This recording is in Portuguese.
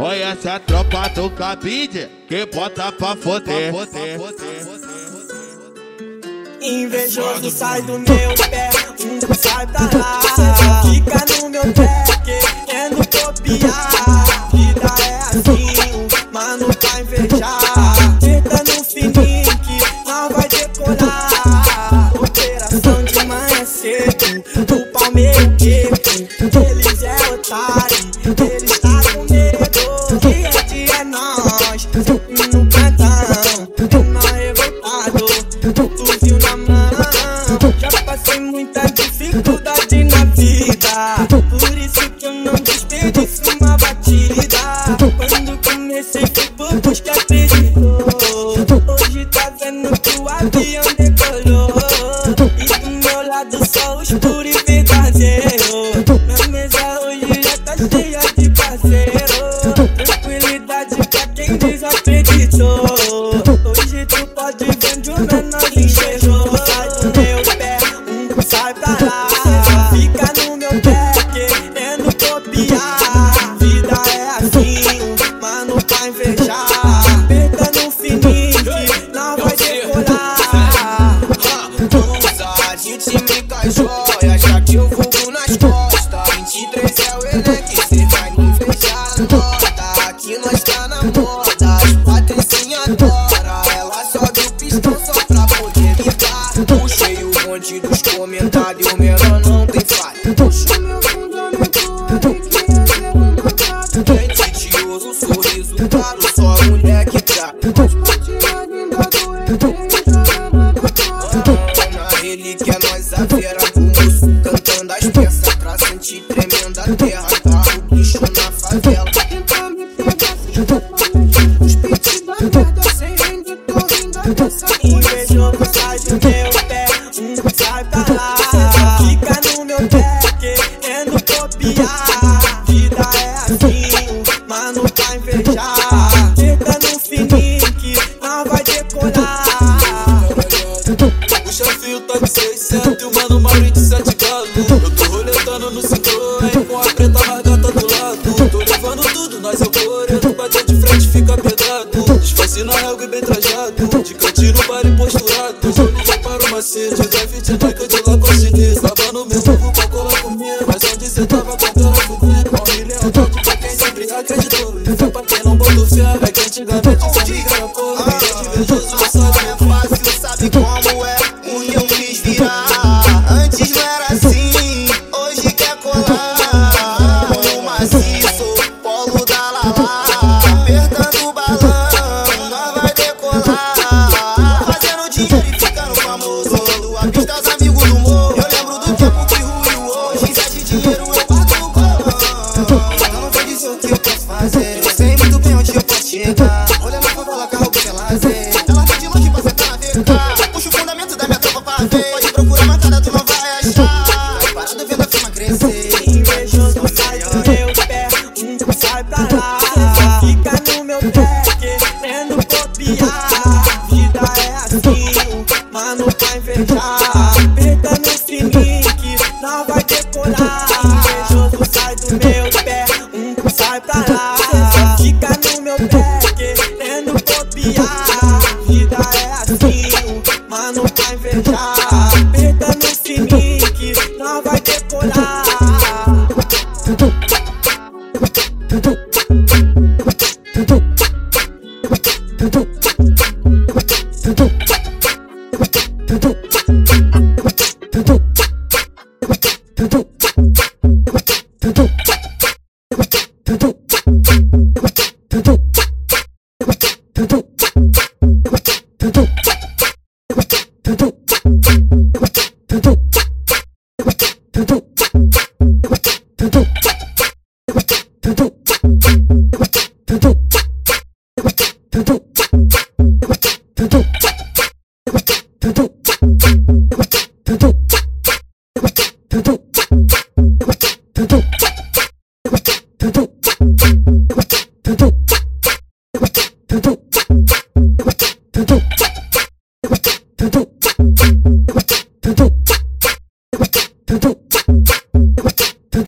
Olha essa tropa do cabide que bota pra foder. Invejoso sai do meu pé, um sai pra lá. Fica no meu pé, querendo copiar. Vida é assim, mano, pra invejar. Tenta no fininho que não vai decorar. Operação de manhã cedo, o Palmeiras o avião decolou. E do meu lado só os puros e verdadeiros. Minha mesa hoje já tá cheia de parceiro. Tranquilidade pra quem desacreditou. Hoje tu pode ver de um menor enxergou. Sai do meu pé, um sai pra lá. Aqui nós tá na moda, patricinha adora Ela sobe o pistão só pra poder ligar Puxei o bonde dos comentários, o menor não tem falha. Puxa meu é Tentioso, sorriso claro, só mulher que tá na relíquia nós a vera do moço Cantando as peças pra sentir tremenda terra invejar. Tenta no fininho que não vai decorar. O chefinho tá de 600 e o mano Mauri de 7 galo Eu tô roletando no Citroën com a preta mais gata do lado. Tô levando tudo, nós é o coreto, bater de frente fica pedrado. Disfarce na relva e bem trajado, de cantinho no baile posturado. Liguei para o macete, deve te dar acreditou E foi pra quem não botou fé, é que antigamente só liga era chegar Olha na favela, carro que é lazer Ela vem de longe pra sentar na VK Puxa o fundamento da minha tropa pra ver Pode procurar matada, tu não vai achar Parado vendo a firma crescer Invejoso sai do meu pé, um sai pra lá. Fica no meu pé, querendo copiar. Vida é assim, mano, pra invejar. Aperta no fininho que não vai decorar. Invejoso sai do meu assim, mano, pra invejar. Aperta fininho que não vai decorar. Tudo. do do cha cha.